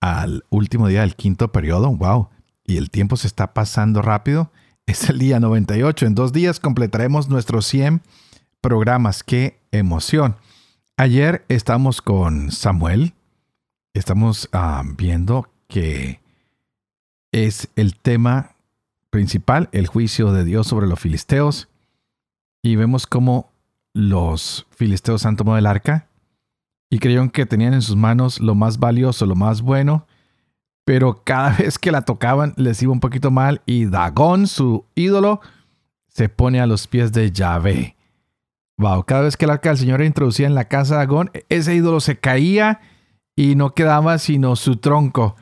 al último día del quinto periodo. ¡Wow! Y el tiempo se está pasando rápido. Es el día 98. En dos días completaremos nuestros 100 programas. ¡Qué emoción! Ayer estamos con Samuel. Estamos ah, viendo que es el tema principal, el juicio de Dios sobre los filisteos. Y vemos cómo los filisteos han tomado el arca y creyeron que tenían en sus manos lo más valioso, lo más bueno, pero cada vez que la tocaban les iba un poquito mal y Dagón, su ídolo, se pone a los pies de Yahvé. Wow, cada vez que el arca del Señor era introducida en la casa de Dagón, ese ídolo se caía y no quedaba sino su tronco.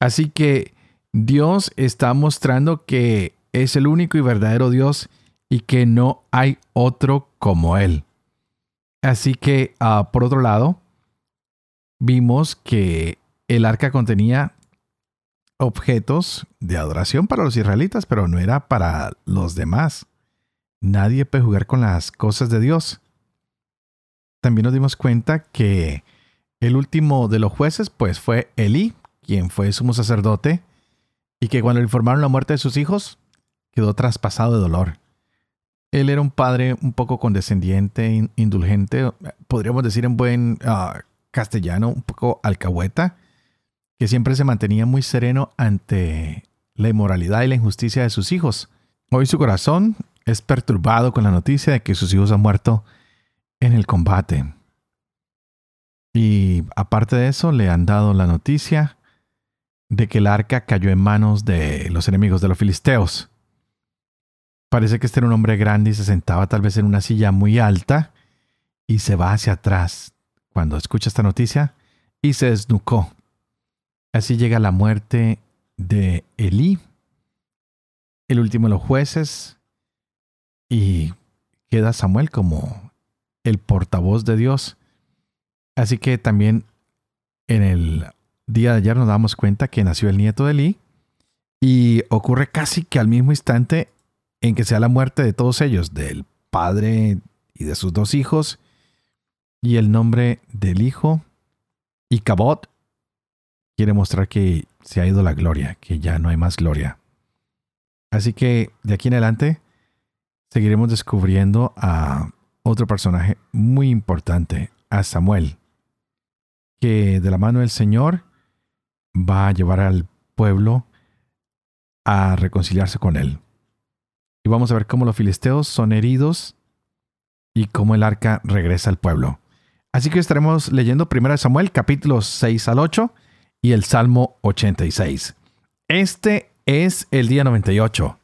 Así que Dios está mostrando que es el único y verdadero Dios y que no hay otro como Él. Así que, ah, por otro lado, vimos que el arca contenía objetos de adoración para los israelitas, pero no era para los demás. Nadie puede jugar con las cosas de Dios. También nos dimos cuenta que el último de los jueces, pues fue Elí, quien fue sumo sacerdote, y que cuando le informaron la muerte de sus hijos, quedó traspasado de dolor. Él era un padre un poco condescendiente, indulgente, podríamos decir en buen ah, castellano, un poco alcahueta, que siempre se mantenía muy sereno ante la inmoralidad y la injusticia de sus hijos. Hoy su corazón es perturbado con la noticia de que sus hijos han muerto en el combate. Y aparte de eso, le han dado la noticia de que el arca cayó en manos de los enemigos de los filisteos. Parece que este era un hombre grande y se sentaba tal vez en una silla muy alta y se va hacia atrás, cuando escucha esta noticia y se desnucó. Así llega la muerte de Elí, el último de los jueces, y queda Samuel como el portavoz de Dios. Así que también en el día de ayer nos damos cuenta que nació el nieto de Elí y ocurre casi que al mismo instante en que sea la muerte de todos ellos, del padre y de sus dos hijos, y el nombre del Hijo. Y Cabot quiere mostrar que se ha ido la gloria, que ya no hay más gloria. Así que de aquí en adelante seguiremos descubriendo a otro personaje muy importante, a Samuel, que de la mano del Señor va a llevar al pueblo a reconciliarse con él. Y vamos a ver cómo los filisteos son heridos y cómo el arca regresa al pueblo. Así que estaremos leyendo 1 Samuel capítulos 6 al 8 y el Salmo 86. Este es el día 98.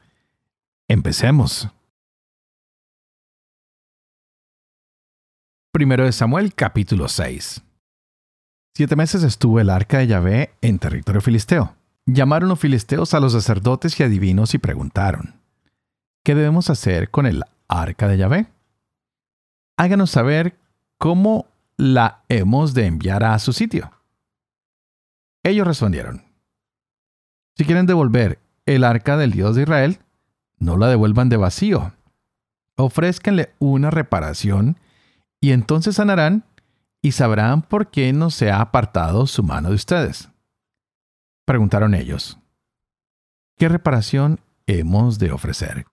Empecemos. Primero de Samuel capítulo 6. Siete meses estuvo el arca de Yahvé en territorio filisteo. Llamaron los filisteos a los sacerdotes y adivinos y preguntaron, ¿qué debemos hacer con el arca de Yahvé? Háganos saber cómo la hemos de enviar a su sitio. Ellos respondieron, si quieren devolver el arca del Dios de Israel, no la devuelvan de vacío. Ofrézcanle una reparación y entonces sanarán y sabrán por qué no se ha apartado su mano de ustedes. Preguntaron ellos, ¿qué reparación hemos de ofrecer?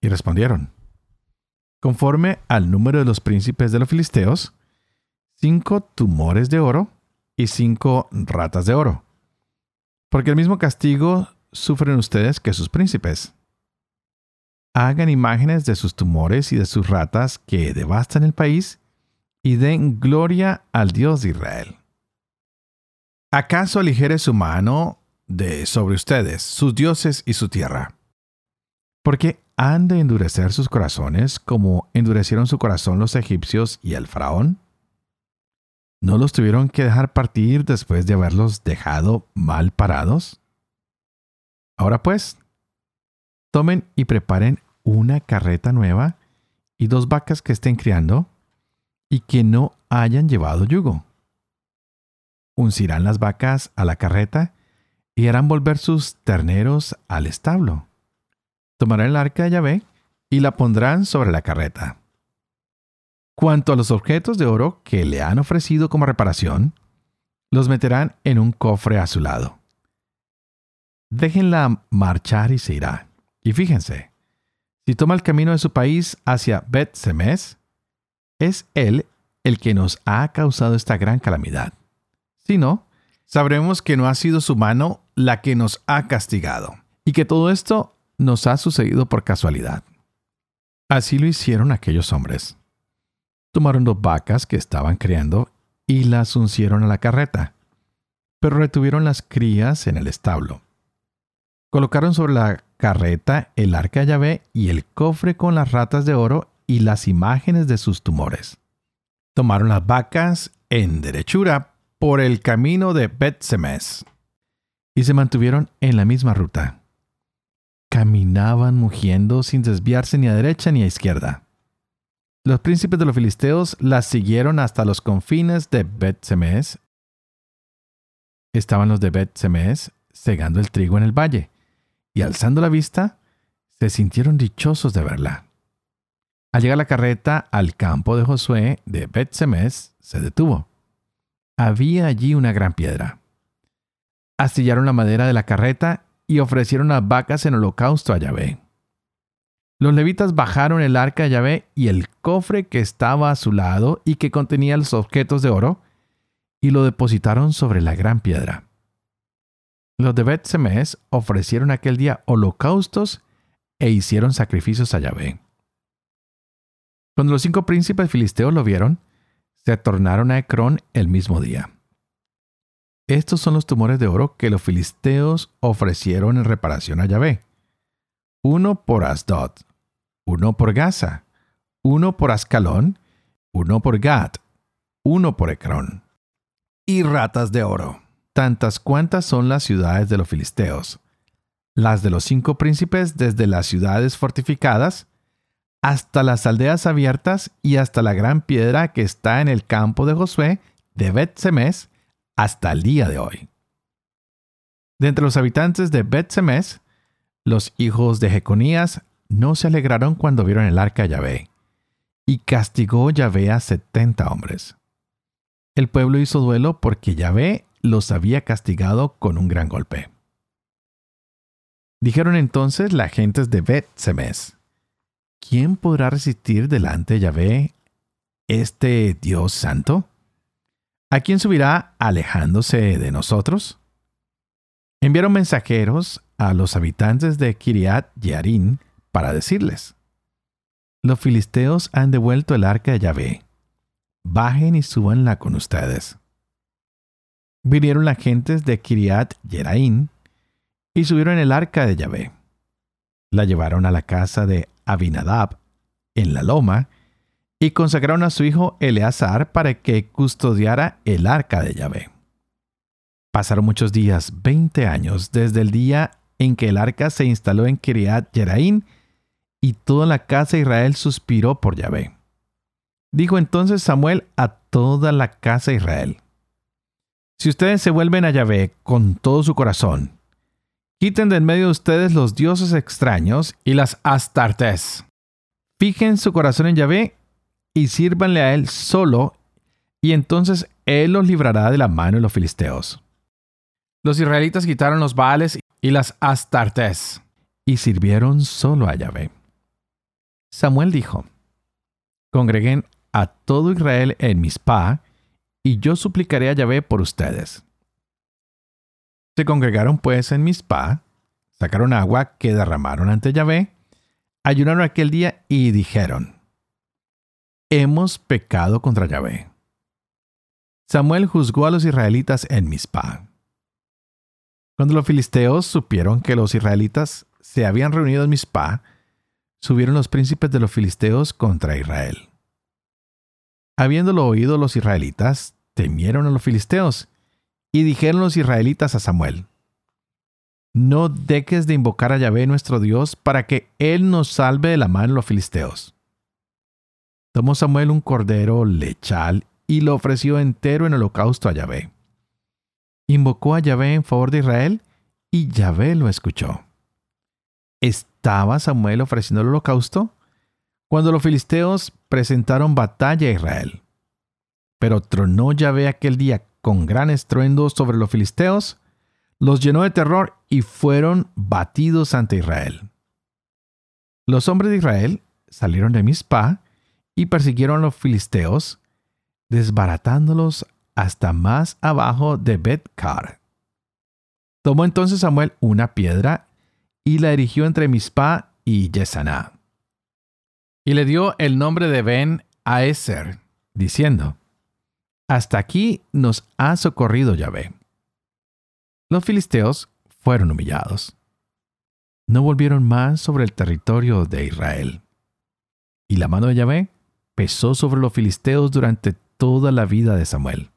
Y respondieron, conforme al número de los príncipes de los filisteos, cinco tumores de oro y cinco ratas de oro. Porque el mismo castigo sufren ustedes que sus príncipes. Hagan imágenes de sus tumores y de sus ratas que devastan el país y den gloria al Dios de Israel. ¿Acaso aligere su mano de sobre ustedes, sus dioses y su tierra? Porque han de endurecer sus corazones como endurecieron su corazón los egipcios y el faraón. ¿No los tuvieron que dejar partir después de haberlos dejado mal parados? Ahora pues, tomen y preparen una carreta nueva y dos vacas que estén criando y que no hayan llevado yugo. Uncirán las vacas a la carreta y harán volver sus terneros al establo. Tomarán el arca de Yahvé y la pondrán sobre la carreta. Cuanto a los objetos de oro que le han ofrecido como reparación, los meterán en un cofre a su lado. Déjenla marchar y se irá. Y fíjense, si toma el camino de su país hacia Bet Semes, es él el que nos ha causado esta gran calamidad. Si no, sabremos que no ha sido su mano la que nos ha castigado, y que todo esto nos ha sucedido por casualidad. Así lo hicieron aquellos hombres. Tomaron dos vacas que estaban criando y las uncieron a la carreta, pero retuvieron las crías en el establo. Colocaron sobre la carreta el arca Yahvé y el cofre con las ratas de oro y las imágenes de sus tumores. Tomaron las vacas en derechura por el camino de Bet-Semes y se mantuvieron en la misma ruta. Caminaban mugiendo sin desviarse ni a derecha ni a izquierda. Los príncipes de los filisteos las siguieron hasta los confines de Bet-Semes. Estaban los de Bet-Semes segando el trigo en el valle y alzando la vista, se sintieron dichosos de verla. Al llegar la carreta al campo de Josué de bet se detuvo. Había allí una gran piedra. Astillaron la madera de la carreta y ofrecieron las vacas en holocausto a Yahvé. Los levitas bajaron el arca de Yahvé y el cofre que estaba a su lado y que contenía los objetos de oro, y lo depositaron sobre la gran piedra. Los de Bet ofrecieron aquel día holocaustos e hicieron sacrificios a Yahvé. Cuando los cinco príncipes filisteos lo vieron, se tornaron a Ecrón el mismo día. Estos son los tumores de oro que los filisteos ofrecieron en reparación a Yahvé. Uno por Asdod, uno por Gaza, uno por Ascalón, uno por Gad, uno por Ecrón. Y ratas de oro tantas cuantas son las ciudades de los filisteos, las de los cinco príncipes desde las ciudades fortificadas hasta las aldeas abiertas y hasta la gran piedra que está en el campo de Josué de bet -Semes, hasta el día de hoy. De entre los habitantes de bet -Semes, los hijos de Jeconías no se alegraron cuando vieron el arca de Yahvé, y castigó Yahvé a setenta hombres. El pueblo hizo duelo porque Yahvé los había castigado con un gran golpe. Dijeron entonces las gentes de Bet Semes, ¿quién podrá resistir delante de Yahvé, este Dios santo? ¿A quién subirá alejándose de nosotros? Enviaron mensajeros a los habitantes de Kiriat Yarin para decirles, los filisteos han devuelto el arca de Yahvé, bajen y súbanla con ustedes vinieron las gentes de Kiriat Yeraín y subieron el arca de Yahvé. La llevaron a la casa de Abinadab, en la loma, y consagraron a su hijo Eleazar para que custodiara el arca de Yahvé. Pasaron muchos días, veinte años, desde el día en que el arca se instaló en Kiriat Yeraín, y toda la casa de Israel suspiró por Yahvé. Dijo entonces Samuel a toda la casa de Israel, si ustedes se vuelven a Yahvé con todo su corazón, quiten de en medio de ustedes los dioses extraños y las astartes. Fijen su corazón en Yahvé y sírvanle a él solo, y entonces él los librará de la mano de los filisteos. Los israelitas quitaron los baales y las astartes y sirvieron solo a Yahvé. Samuel dijo: Congreguen a todo Israel en Mizpah y yo suplicaré a Yahvé por ustedes. Se congregaron pues en Mizpah, sacaron agua que derramaron ante Yahvé, ayunaron aquel día y dijeron, Hemos pecado contra Yahvé. Samuel juzgó a los israelitas en Mizpah. Cuando los filisteos supieron que los israelitas se habían reunido en Mizpah, subieron los príncipes de los filisteos contra Israel. Habiéndolo oído los israelitas, temieron a los filisteos, y dijeron los israelitas a Samuel, No dejes de invocar a Yahvé nuestro Dios para que Él nos salve de la mano de los filisteos. Tomó Samuel un cordero lechal y lo ofreció entero en holocausto a Yahvé. Invocó a Yahvé en favor de Israel y Yahvé lo escuchó. ¿Estaba Samuel ofreciendo el holocausto? Cuando los filisteos presentaron batalla a Israel. Pero tronó Yahvé aquel día con gran estruendo sobre los filisteos, los llenó de terror y fueron batidos ante Israel. Los hombres de Israel salieron de Mizpah y persiguieron a los filisteos, desbaratándolos hasta más abajo de Bet-Kar. Tomó entonces Samuel una piedra y la erigió entre Mizpah y Yesaná. Y le dio el nombre de Ben Aeser, diciendo, Hasta aquí nos ha socorrido Yahvé. Los filisteos fueron humillados. No volvieron más sobre el territorio de Israel. Y la mano de Yahvé pesó sobre los filisteos durante toda la vida de Samuel.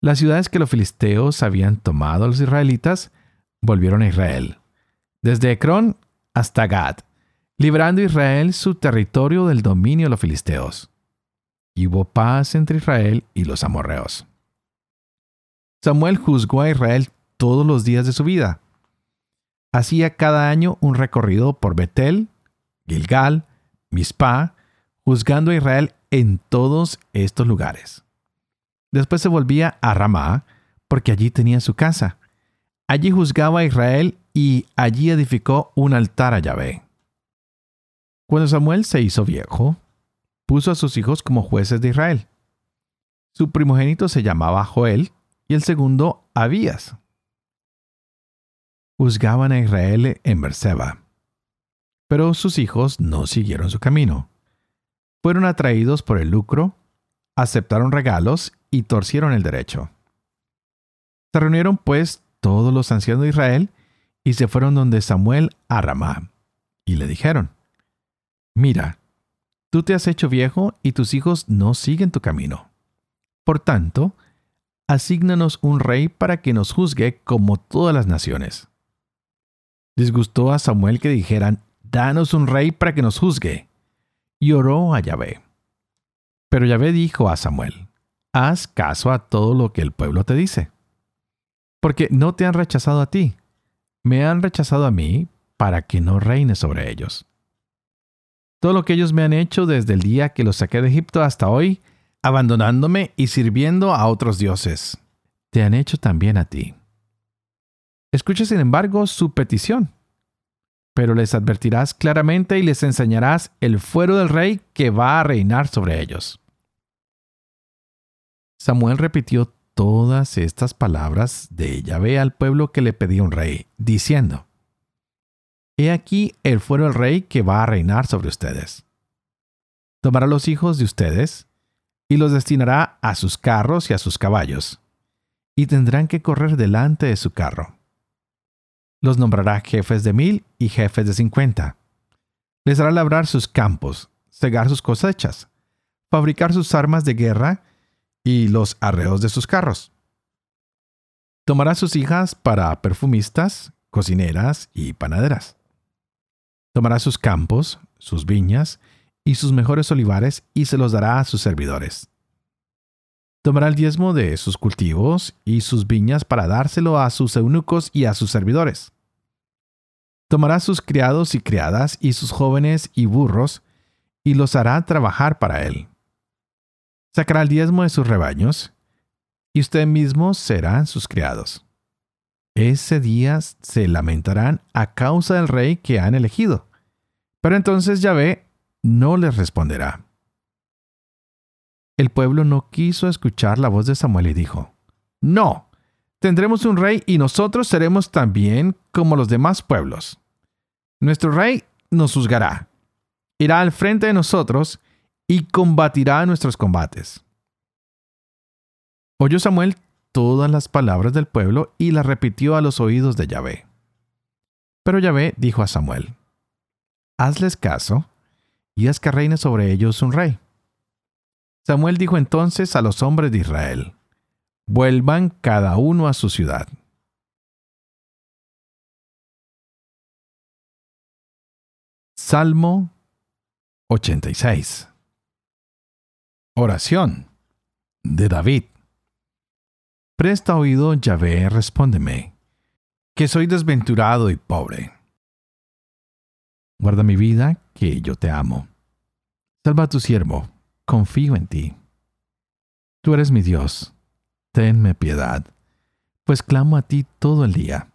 Las ciudades que los filisteos habían tomado a los israelitas volvieron a Israel, desde Ecrón hasta Gad, librando Israel su territorio del dominio de los filisteos. Y hubo paz entre Israel y los amorreos. Samuel juzgó a Israel todos los días de su vida. Hacía cada año un recorrido por Betel, Gilgal, Mizpah juzgando a Israel en todos estos lugares. Después se volvía a Ramá, porque allí tenía su casa. Allí juzgaba a Israel y allí edificó un altar a Yahvé. Cuando Samuel se hizo viejo, puso a sus hijos como jueces de Israel. Su primogénito se llamaba Joel y el segundo Abías. Juzgaban a Israel en Berseba. Pero sus hijos no siguieron su camino fueron atraídos por el lucro, aceptaron regalos y torcieron el derecho. Se reunieron pues todos los ancianos de Israel y se fueron donde Samuel a Ramá, y le dijeron, Mira, tú te has hecho viejo y tus hijos no siguen tu camino. Por tanto, asígnanos un rey para que nos juzgue como todas las naciones. Disgustó a Samuel que dijeran, Danos un rey para que nos juzgue y oró a Yahvé. Pero Yahvé dijo a Samuel, haz caso a todo lo que el pueblo te dice, porque no te han rechazado a ti, me han rechazado a mí para que no reine sobre ellos. Todo lo que ellos me han hecho desde el día que los saqué de Egipto hasta hoy, abandonándome y sirviendo a otros dioses, te han hecho también a ti. Escucha sin embargo su petición pero les advertirás claramente y les enseñarás el fuero del rey que va a reinar sobre ellos. Samuel repitió todas estas palabras de Yahvé al pueblo que le pedía un rey, diciendo, He aquí el fuero del rey que va a reinar sobre ustedes. Tomará los hijos de ustedes y los destinará a sus carros y a sus caballos, y tendrán que correr delante de su carro los nombrará jefes de mil y jefes de cincuenta. Les hará labrar sus campos, cegar sus cosechas, fabricar sus armas de guerra y los arreos de sus carros. Tomará sus hijas para perfumistas, cocineras y panaderas. Tomará sus campos, sus viñas y sus mejores olivares y se los dará a sus servidores. Tomará el diezmo de sus cultivos y sus viñas para dárselo a sus eunucos y a sus servidores. Tomará sus criados y criadas y sus jóvenes y burros y los hará trabajar para él. Sacará el diezmo de sus rebaños y usted mismo serán sus criados. Ese día se lamentarán a causa del rey que han elegido. Pero entonces Yahvé no les responderá el pueblo no quiso escuchar la voz de Samuel y dijo, No, tendremos un rey y nosotros seremos también como los demás pueblos. Nuestro rey nos juzgará, irá al frente de nosotros y combatirá nuestros combates. Oyó Samuel todas las palabras del pueblo y las repitió a los oídos de Yahvé. Pero Yahvé dijo a Samuel, Hazles caso y haz que reine sobre ellos un rey Samuel dijo entonces a los hombres de Israel, vuelvan cada uno a su ciudad. Salmo 86 Oración de David Presta oído, Yahvé, respóndeme, que soy desventurado y pobre. Guarda mi vida, que yo te amo. Salva a tu siervo, confío en ti. Tú eres mi Dios, tenme piedad, pues clamo a ti todo el día.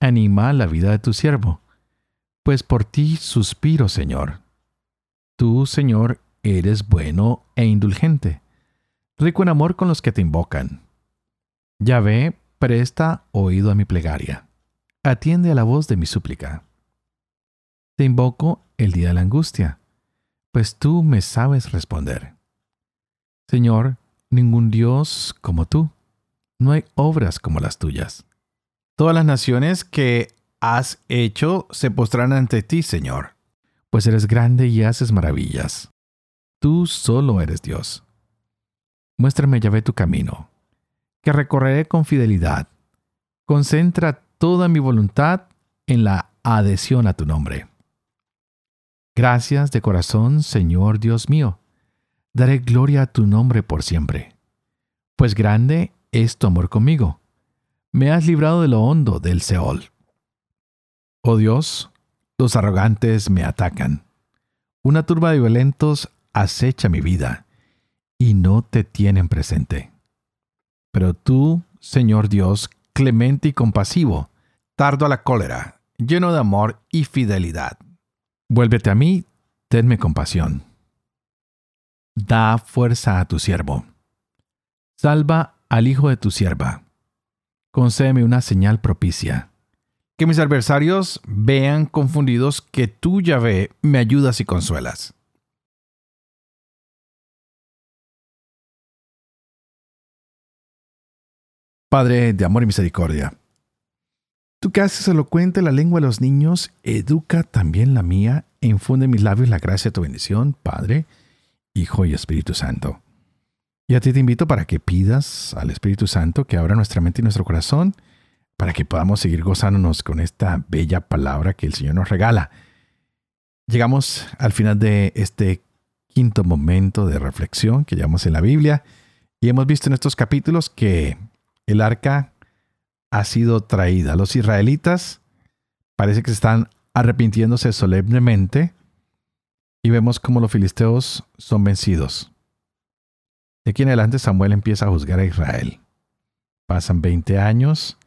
Anima la vida de tu siervo, pues por ti suspiro, Señor. Tú, Señor, eres bueno e indulgente, rico en amor con los que te invocan. Yahvé, presta oído a mi plegaria. Atiende a la voz de mi súplica. Te invoco el día de la angustia, pues tú me sabes responder. Señor, ningún Dios como tú. No hay obras como las tuyas. Todas las naciones que has hecho se postrarán ante ti, Señor, pues eres grande y haces maravillas. Tú solo eres Dios. Muéstrame, Yahvé, tu camino que recorreré con fidelidad. Concentra toda mi voluntad en la adhesión a tu nombre. Gracias de corazón, Señor Dios mío. Daré gloria a tu nombre por siempre. Pues grande es tu amor conmigo. Me has librado de lo hondo del Seol. Oh Dios, los arrogantes me atacan. Una turba de violentos acecha mi vida y no te tienen presente. Pero tú, Señor Dios, clemente y compasivo, tardo a la cólera, lleno de amor y fidelidad. Vuélvete a mí, tenme compasión. Da fuerza a tu siervo. Salva al hijo de tu sierva. Concédeme una señal propicia. Que mis adversarios vean confundidos que tú, Yahvé, me ayudas y consuelas. Padre de amor y misericordia, tú que haces elocuente la lengua de los niños, educa también la mía infunde en mis labios la gracia de tu bendición, Padre, Hijo y Espíritu Santo. Y a ti te invito para que pidas al Espíritu Santo que abra nuestra mente y nuestro corazón para que podamos seguir gozándonos con esta bella palabra que el Señor nos regala. Llegamos al final de este quinto momento de reflexión que llevamos en la Biblia y hemos visto en estos capítulos que el arca ha sido traída. Los israelitas parece que están arrepintiéndose solemnemente y vemos cómo los filisteos son vencidos. De aquí en adelante Samuel empieza a juzgar a Israel. Pasan 20 años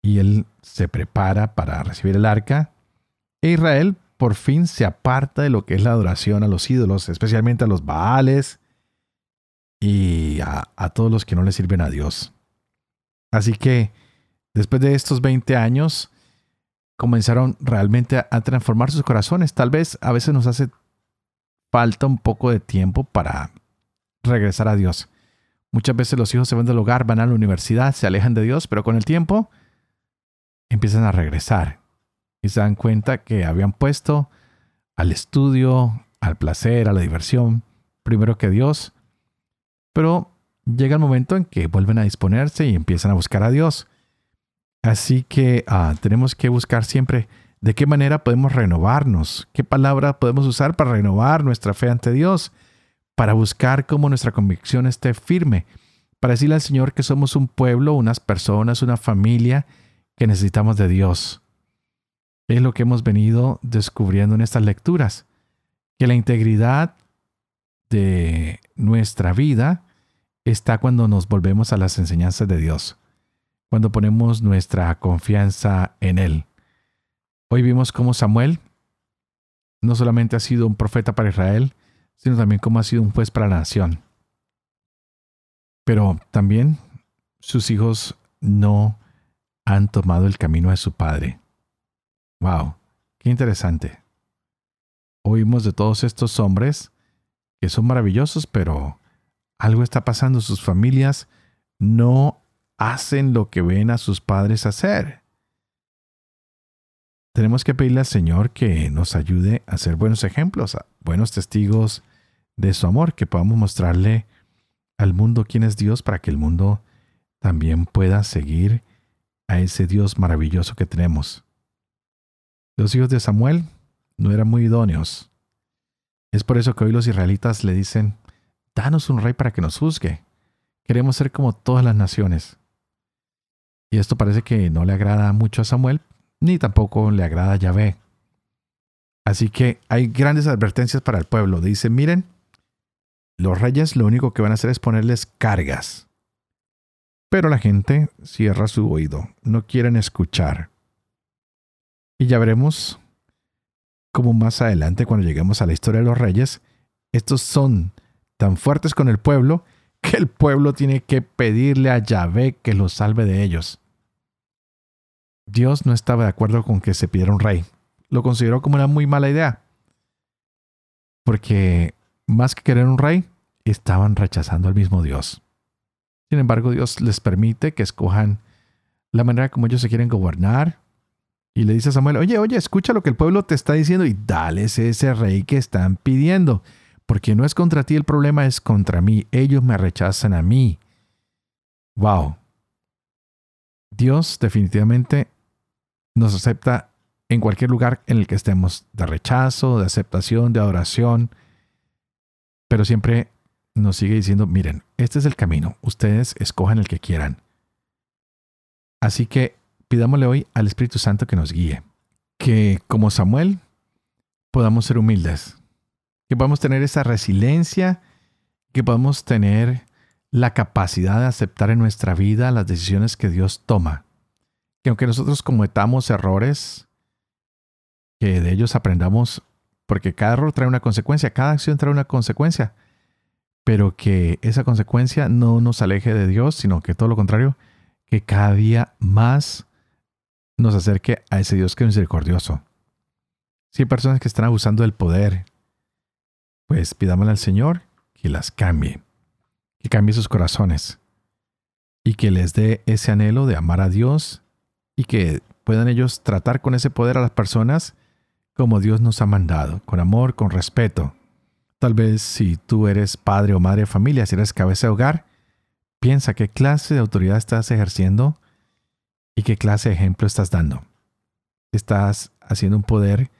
y él se prepara para recibir el arca. E Israel por fin se aparta de lo que es la adoración a los ídolos, especialmente a los Baales y a, a todos los que no le sirven a Dios. Así que después de estos 20 años, comenzaron realmente a, transformar sus corazones. Tal vez a veces nos hace falta un poco de tiempo para regresar a Dios. Muchas veces los hijos se van del hogar, van a la universidad, se alejan de Dios, pero con el tiempo empiezan a regresar y se dan cuenta que habían puesto al estudio, al placer, a la diversión, primero que Dios, pero llega el momento en que vuelven a disponerse y empiezan a buscar a Dios. Así que ah, tenemos que buscar siempre de qué manera podemos renovarnos, qué palabra podemos usar para renovar nuestra fe ante Dios, para buscar cómo nuestra convicción esté firme, para decirle al Señor que somos un pueblo, unas personas, una familia que necesitamos de Dios. Es lo que hemos venido descubriendo en estas lecturas, que la integridad de nuestra vida está cuando nos volvemos a las enseñanzas de Dios, cuando ponemos nuestra confianza en Él. Hoy vimos cómo Samuel no solamente ha sido un profeta para Israel, sino también cómo ha sido un juez para la nación. Pero también sus hijos no han tomado el camino de su padre. ¡Wow! ¡Qué interesante! Oímos de todos estos hombres que son maravillosos, pero algo está pasando. Sus familias no hacen lo que ven a sus padres hacer. Tenemos que pedirle al Señor que nos ayude a ser buenos ejemplos, buenos testigos de su amor, que podamos mostrarle al mundo quién es Dios para que el mundo también pueda seguir a ese Dios maravilloso que tenemos. Los hijos de Samuel no eran muy idóneos. Es por eso que hoy los israelitas le dicen, danos un rey para que nos juzgue. Queremos ser como todas las naciones. Y esto parece que no le agrada mucho a Samuel, ni tampoco le agrada a Yahvé. Así que hay grandes advertencias para el pueblo. Dice, miren, los reyes lo único que van a hacer es ponerles cargas. Pero la gente cierra su oído, no quieren escuchar. Y ya veremos cómo más adelante, cuando lleguemos a la historia de los reyes, estos son tan fuertes con el pueblo que el pueblo tiene que pedirle a Yahvé que los salve de ellos. Dios no estaba de acuerdo con que se pidiera un rey. Lo consideró como una muy mala idea. Porque más que querer un rey, estaban rechazando al mismo Dios. Sin embargo, Dios les permite que escojan la manera como ellos se quieren gobernar. Y le dice a Samuel, oye, oye, escucha lo que el pueblo te está diciendo y dales ese rey que están pidiendo. Porque no es contra ti el problema, es contra mí. Ellos me rechazan a mí. Wow. Dios definitivamente nos acepta en cualquier lugar en el que estemos, de rechazo, de aceptación, de adoración, pero siempre nos sigue diciendo, miren, este es el camino, ustedes escojan el que quieran. Así que pidámosle hoy al Espíritu Santo que nos guíe, que como Samuel podamos ser humildes, que podamos tener esa resiliencia, que podamos tener la capacidad de aceptar en nuestra vida las decisiones que Dios toma, que aunque nosotros cometamos errores, que de ellos aprendamos, porque cada error trae una consecuencia, cada acción trae una consecuencia, pero que esa consecuencia no nos aleje de Dios, sino que todo lo contrario, que cada día más nos acerque a ese Dios que es misericordioso. Si hay personas que están abusando del poder, pues pidámosle al Señor que las cambie, que cambie sus corazones y que les dé ese anhelo de amar a Dios y que puedan ellos tratar con ese poder a las personas como Dios nos ha mandado, con amor, con respeto, Tal vez si tú eres padre o madre de familia, si eres cabeza de hogar, piensa qué clase de autoridad estás ejerciendo y qué clase de ejemplo estás dando. ¿Estás haciendo un poder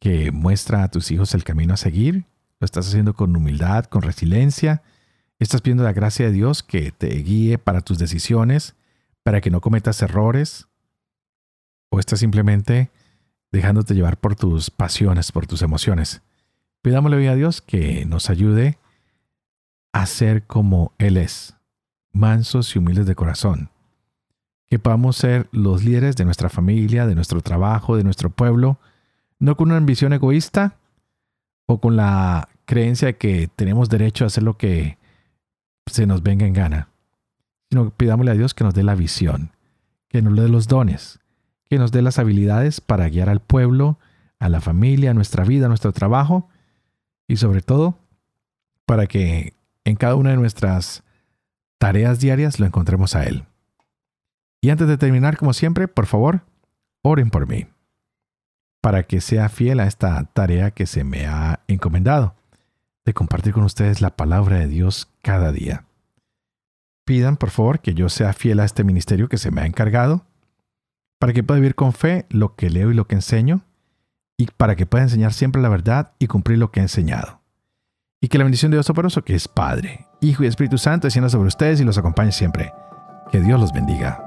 que muestra a tus hijos el camino a seguir? ¿Lo estás haciendo con humildad, con resiliencia? ¿Estás pidiendo la gracia de Dios que te guíe para tus decisiones, para que no cometas errores? ¿O estás simplemente dejándote llevar por tus pasiones, por tus emociones? Pidámosle hoy a Dios que nos ayude a ser como Él es, mansos y humildes de corazón. Que podamos ser los líderes de nuestra familia, de nuestro trabajo, de nuestro pueblo, no con una ambición egoísta o con la creencia de que tenemos derecho a hacer lo que se nos venga en gana, sino pidámosle a Dios que nos dé la visión, que nos dé los dones, que nos dé las habilidades para guiar al pueblo, a la familia, a nuestra vida, a nuestro trabajo y sobre todo para que en cada una de nuestras tareas diarias lo encontremos a Él. Y antes de terminar, como siempre, por favor, oren por mí, para que sea fiel a esta tarea que se me ha encomendado, de compartir con ustedes la palabra de Dios cada día. Pidan, por favor, que yo sea fiel a este ministerio que se me ha encargado, para que pueda vivir con fe lo que leo y lo que enseño, y para que pueda enseñar siempre la verdad y cumplir lo que he enseñado. Y que la bendición de Dios Toporoso, que es Padre, Hijo y Espíritu Santo, descienda sobre ustedes y los acompañe siempre. Que Dios los bendiga.